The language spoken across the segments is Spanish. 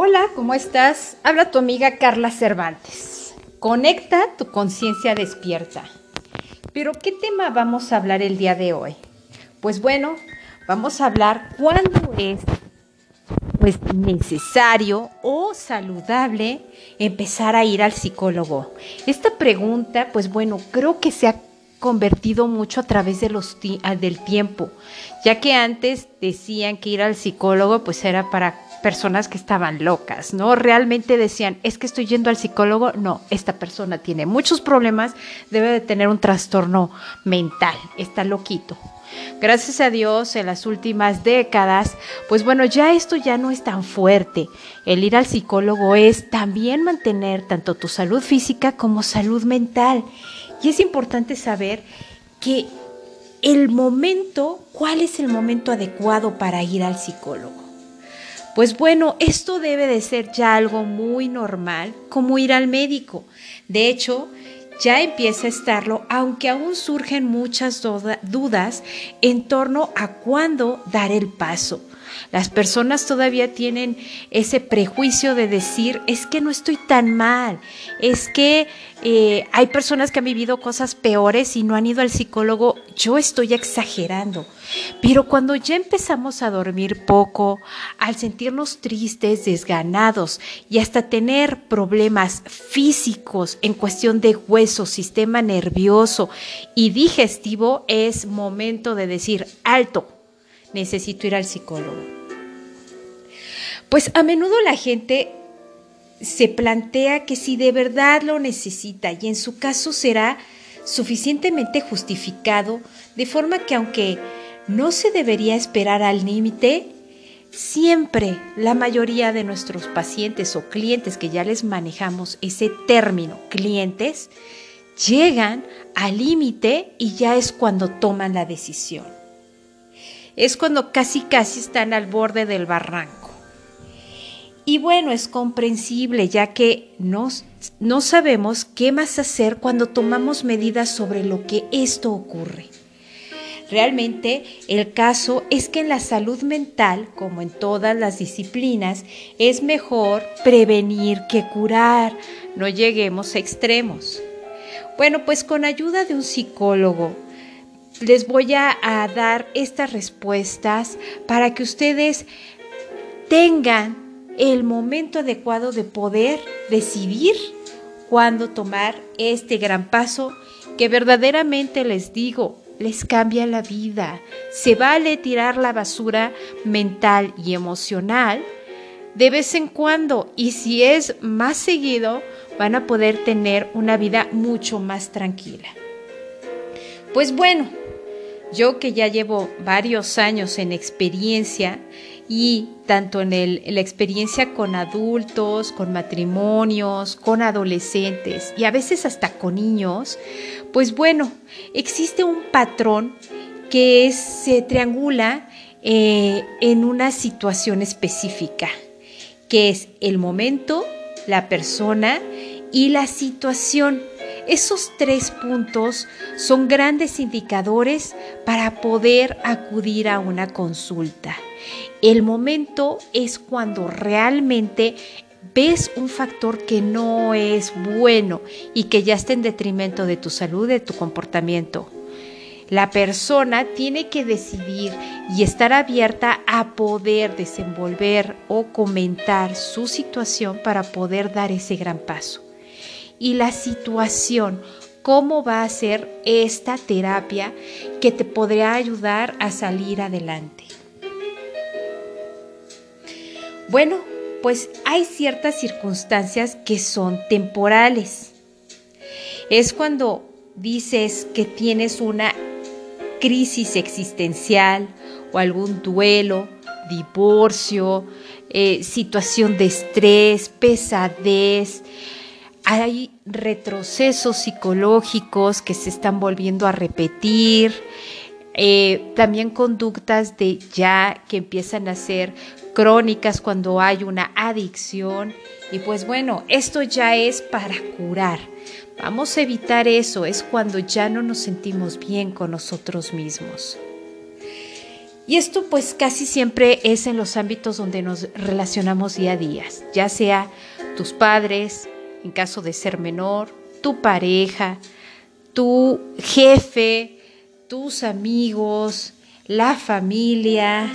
Hola, ¿cómo estás? Habla tu amiga Carla Cervantes. Conecta tu conciencia despierta. Pero ¿qué tema vamos a hablar el día de hoy? Pues bueno, vamos a hablar cuándo es pues necesario o saludable empezar a ir al psicólogo. Esta pregunta, pues bueno, creo que se ha convertido mucho a través de los del tiempo, ya que antes decían que ir al psicólogo pues era para personas que estaban locas, ¿no? Realmente decían, es que estoy yendo al psicólogo, no, esta persona tiene muchos problemas, debe de tener un trastorno mental, está loquito. Gracias a Dios en las últimas décadas, pues bueno, ya esto ya no es tan fuerte. El ir al psicólogo es también mantener tanto tu salud física como salud mental. Y es importante saber que el momento, ¿cuál es el momento adecuado para ir al psicólogo? Pues bueno, esto debe de ser ya algo muy normal, como ir al médico. De hecho, ya empieza a estarlo, aunque aún surgen muchas dudas en torno a cuándo dar el paso. Las personas todavía tienen ese prejuicio de decir, es que no estoy tan mal, es que eh, hay personas que han vivido cosas peores y no han ido al psicólogo, yo estoy exagerando. Pero cuando ya empezamos a dormir poco, al sentirnos tristes, desganados y hasta tener problemas físicos en cuestión de hueso, sistema nervioso y digestivo, es momento de decir, alto, necesito ir al psicólogo. Pues a menudo la gente se plantea que si de verdad lo necesita y en su caso será suficientemente justificado, de forma que aunque no se debería esperar al límite, siempre la mayoría de nuestros pacientes o clientes que ya les manejamos ese término, clientes, llegan al límite y ya es cuando toman la decisión. Es cuando casi casi están al borde del barranco. Y bueno, es comprensible ya que no, no sabemos qué más hacer cuando tomamos medidas sobre lo que esto ocurre. Realmente el caso es que en la salud mental, como en todas las disciplinas, es mejor prevenir que curar. No lleguemos a extremos. Bueno, pues con ayuda de un psicólogo les voy a, dar estas respuestas para que ustedes tengan el momento adecuado de poder decidir cuándo tomar este gran paso que verdaderamente les digo, les cambia la vida. Se vale tirar la basura mental y emocional de vez en cuando y si es más seguido van a poder tener una vida mucho más tranquila. Pues bueno, yo que ya llevo varios años en experiencia y tanto en, la experiencia con adultos, con matrimonios, con adolescentes y a veces hasta con niños, pues bueno, existe un patrón que se triangula eh, en una situación específica, que es el momento, la persona y la situación. Esos tres puntos son grandes indicadores para poder acudir a una consulta. El momento es cuando realmente ves un factor que no es bueno y que ya está en detrimento de tu salud, de tu comportamiento. La persona tiene que decidir y estar abierta a poder desenvolver o comentar su situación para poder dar ese gran paso. Y la situación, cómo va a ser esta terapia que te podría ayudar a salir adelante. Bueno, pues hay ciertas circunstancias que son temporales. Es cuando dices que tienes una crisis existencial o algún duelo, divorcio, eh, situación de estrés, pesadez. Hay retrocesos psicológicos que se están volviendo a repetir. Eh, también conductas de ya que empiezan a ser crónicas cuando hay una adicción. Y pues bueno, esto ya es para curar. Vamos a evitar eso, es cuando ya no nos sentimos bien con nosotros mismos. Y esto pues casi siempre es en los ámbitos donde nos relacionamos día a día, ya sea tus padres, en caso de ser menor, tu pareja, tu jefe, tus amigos, la familia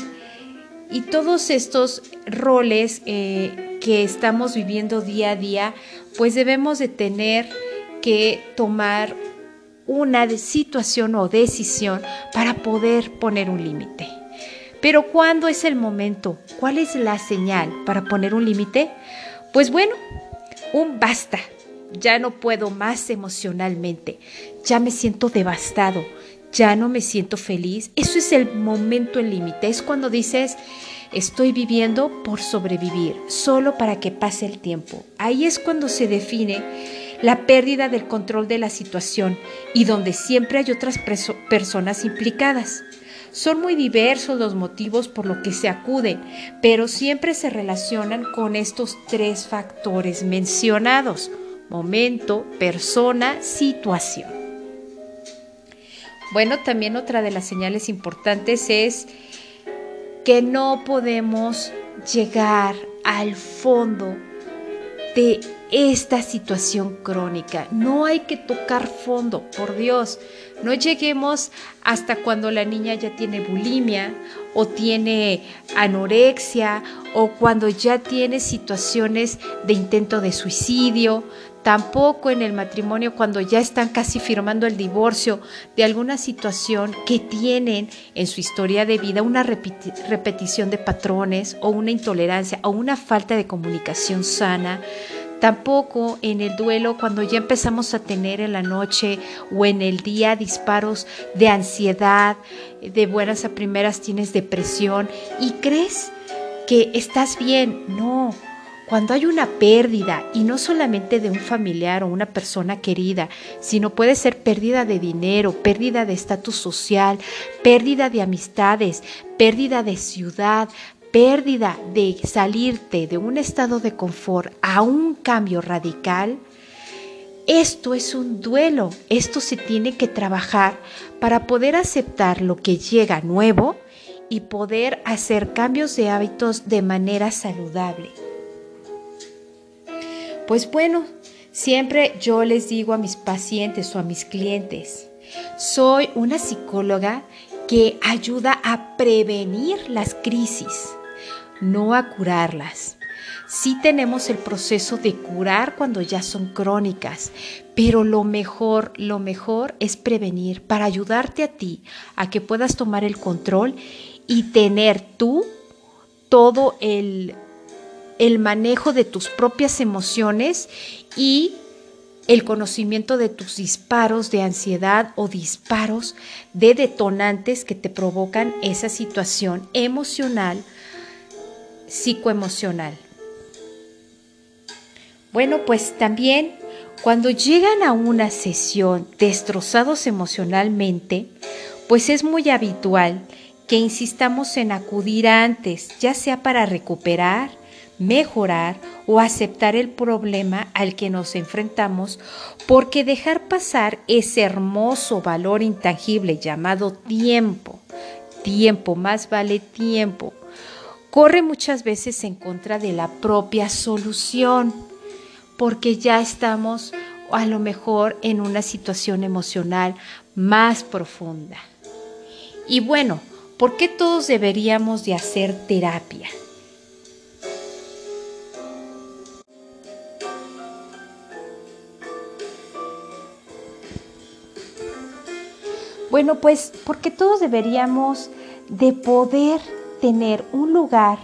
y todos estos roles eh, que estamos viviendo día a día, pues debemos de tener que tomar una situación o decisión para poder poner un límite. Pero ¿cuándo es el momento? ¿Cuál es la señal para poner un límite? Pues bueno, un basta. Ya no puedo más emocionalmente. Ya me siento devastado. Ya no me siento feliz. Eso es el momento el límite. Es cuando dices, estoy viviendo por sobrevivir, solo para que pase el tiempo. Ahí es cuando se define la pérdida del control de la situación y donde siempre hay otras personas implicadas. Son muy diversos los motivos por los que se acuden, pero siempre se relacionan con estos tres factores mencionados, momento, persona, situación. Bueno, también otra de las señales importantes es que no podemos llegar al fondo de esta situación crónica. No hay que tocar fondo, por Dios. No lleguemos hasta cuando la niña ya tiene bulimia o tiene anorexia o cuando ya tiene situaciones de intento de suicidio. Tampoco en el matrimonio cuando ya están casi firmando el divorcio de alguna situación que tienen en su historia de vida una repetición de patrones o una intolerancia o una falta de comunicación sana Tampoco en el duelo cuando ya empezamos a tener en la noche o en el día disparos de ansiedad, de buenas a primeras tienes depresión y crees que estás bien. No, cuando hay una pérdida, y no solamente de un familiar o una persona querida, sino puede ser pérdida de dinero, pérdida de estatus social, pérdida de amistades, pérdida de ciudad, pérdida de salirte de un estado de confort a un cambio radical, esto es un duelo, esto se tiene que trabajar para poder aceptar lo que llega nuevo y poder hacer cambios de hábitos de manera saludable. Pues bueno, siempre yo les digo a mis pacientes o a mis clientes, soy una psicóloga que ayuda a prevenir las crisis no a curarlas. Sí tenemos el proceso de curar cuando ya son crónicas, pero lo mejor, lo mejor es prevenir para ayudarte a ti a que puedas tomar el control y tener tú todo el, el manejo de tus propias emociones y el conocimiento de tus disparos de ansiedad o disparos de detonantes que te provocan esa situación emocional psicoemocional. Bueno, pues también cuando llegan a una sesión destrozados emocionalmente, pues es muy habitual que insistamos en acudir antes, ya sea para recuperar, mejorar o aceptar el problema al que nos enfrentamos, porque dejar pasar ese hermoso valor intangible llamado tiempo, tiempo, más vale tiempo, corre muchas veces en contra de la propia solución, porque ya estamos a lo mejor en una situación emocional más profunda. Y bueno, ¿por qué todos deberíamos de hacer terapia? Bueno, pues porque todos deberíamos de poder tener un lugar,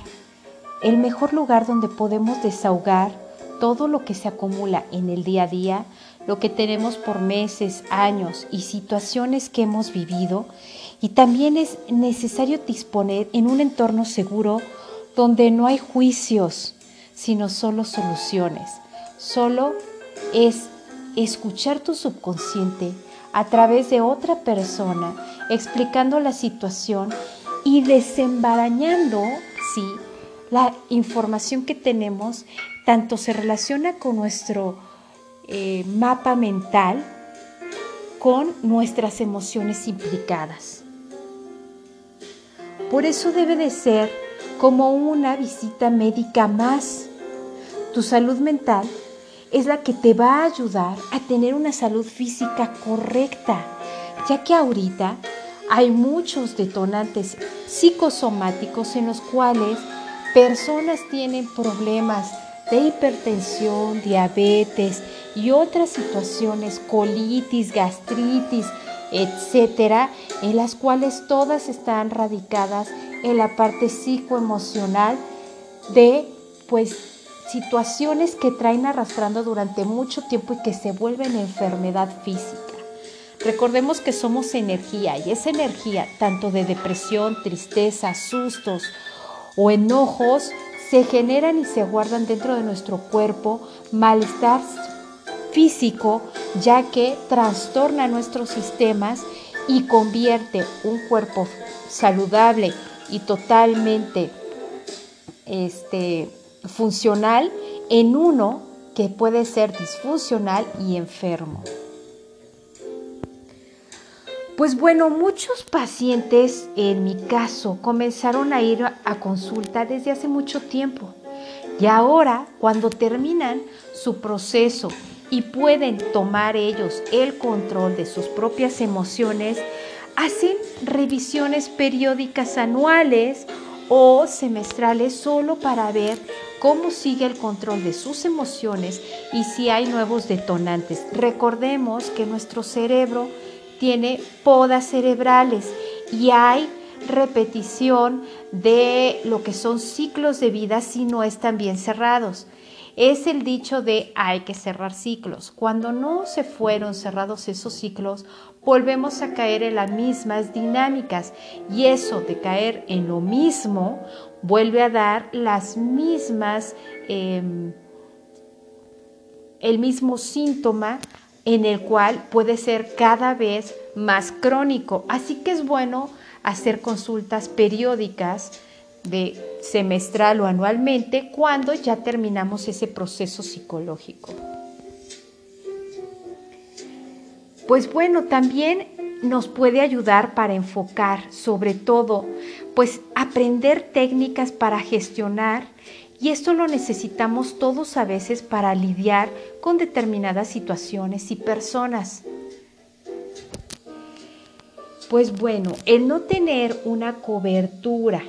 el mejor lugar donde podemos desahogar todo lo que se acumula en el día a día, lo que tenemos por meses, años y situaciones que hemos vivido. Y también es necesario disponer en un entorno seguro donde no hay juicios, sino solo soluciones. Solo es escuchar tu subconsciente a través de otra persona, explicando la situación y desembarañando, sí, la información que tenemos, tanto se relaciona con nuestro eh, mapa mental, con nuestras emociones implicadas. Por eso debe de ser como una visita médica más. Tu salud mental es la que te va a ayudar a tener una salud física correcta, ya que ahorita hay muchos detonantes psicosomáticos en los cuales personas tienen problemas de hipertensión, diabetes y otras situaciones, colitis, gastritis, etcétera, en las cuales todas están radicadas en la parte psicoemocional de pues situaciones que traen arrastrando durante mucho tiempo y que se vuelven enfermedad física. Recordemos que somos energía y esa energía, tanto de depresión, tristeza, sustos o enojos, se generan y se guardan dentro de nuestro cuerpo malestar físico, ya que trastorna nuestros sistemas y convierte un cuerpo saludable y totalmente este, funcional en uno que puede ser disfuncional y enfermo. Pues bueno, muchos pacientes, en mi caso, comenzaron a ir a consulta desde hace mucho tiempo. Y ahora, cuando terminan su proceso y pueden tomar ellos el control de sus propias emociones, hacen revisiones periódicas anuales o semestrales solo para ver cómo sigue el control de sus emociones y si hay nuevos detonantes. Recordemos que nuestro cerebro tiene podas cerebrales y hay repetición de lo que son ciclos de vida si no están bien cerrados. Es el dicho de hay que cerrar ciclos. Cuando no se fueron cerrados esos ciclos, volvemos a caer en las mismas dinámicas y eso de caer en lo mismo vuelve a dar las mismas, em, el mismo síntoma en el cual puede ser cada vez más crónico. Así que es bueno hacer consultas periódicas de semestral o anualmente cuando ya terminamos ese proceso psicológico. Pues bueno, también nos puede ayudar para enfocar, sobre todo, pues aprender técnicas para gestionar y esto lo necesitamos todos a veces para lidiar con determinadas situaciones y personas. Pues bueno, el no tener una cobertura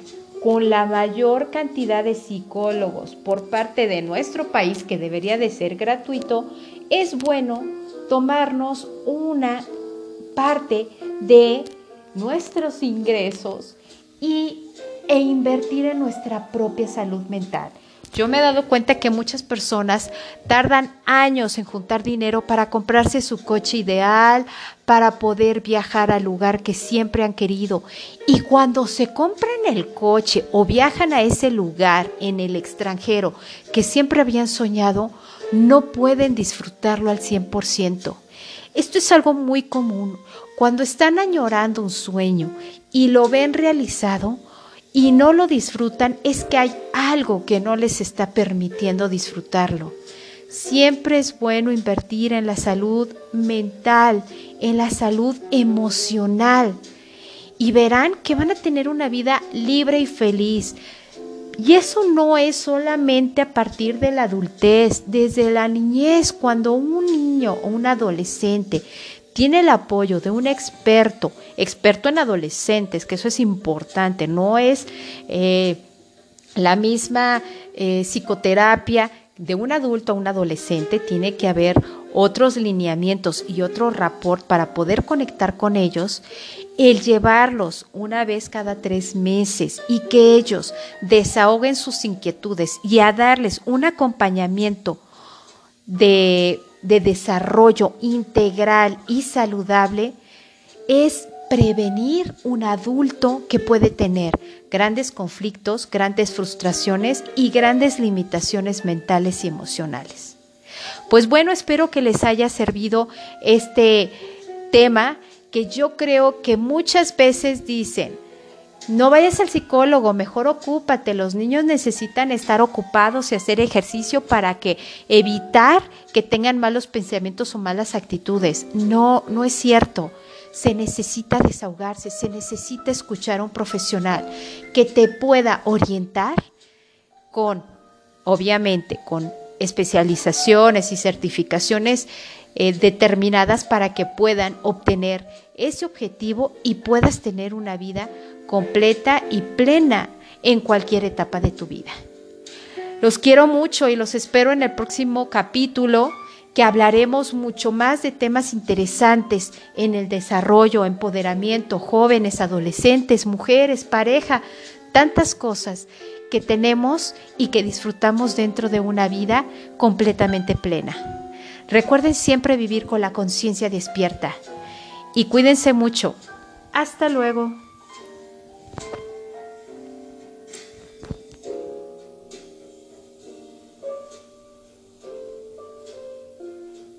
con la mayor cantidad de psicólogos por parte de nuestro país, que debería de ser gratuito, es bueno tomarnos una parte de nuestros ingresos y, e invertir en nuestra propia salud mental. Yo me he dado cuenta que muchas personas tardan años en juntar dinero para comprarse su coche ideal, para poder viajar al lugar que siempre han querido. Y cuando se compran el coche o viajan a ese lugar en el extranjero que siempre habían soñado, no pueden disfrutarlo al 100%. Esto es algo muy común. Cuando están añorando un sueño y lo ven realizado y no lo disfrutan, es que hay algo que no les está permitiendo disfrutarlo. Siempre es bueno invertir en la salud mental, en la salud emocional y verán que van a tener una vida libre y feliz. Y eso no es solamente a partir de la adultez, desde la niñez, cuando un niño o un adolescente tiene el apoyo de un experto, experto en adolescentes, que eso es importante, no es eh, la misma eh, psicoterapia de un adulto a un adolescente, tiene que haber otros lineamientos y otro rapport para poder conectar con ellos el llevarlos una vez cada tres meses y que ellos desahoguen sus inquietudes y a darles un acompañamiento de, de desarrollo integral y saludable es prevenir un adulto que puede tener grandes conflictos, grandes frustraciones y grandes limitaciones mentales y emocionales. Pues bueno, espero que les haya servido este tema que yo creo que muchas veces dicen, no vayas al psicólogo, mejor ocúpate. Los niños necesitan estar ocupados y hacer ejercicio para que evitar que tengan malos pensamientos o malas actitudes. No, no es cierto. se necesita desahogarse, se necesita escuchar a un profesional que te pueda orientar con, obviamente, con especializaciones y certificaciones eh, determinadas para que puedan obtener ese objetivo y puedas tener una vida completa y plena en cualquier etapa de tu vida. Los quiero mucho y los espero en el próximo capítulo que hablaremos mucho más de temas interesantes en el desarrollo, empoderamiento, jóvenes, adolescentes, mujeres, pareja, tantas cosas que tenemos y que disfrutamos dentro de una vida completamente plena. Recuerden siempre vivir con la conciencia despierta y cuídense mucho. Hasta luego.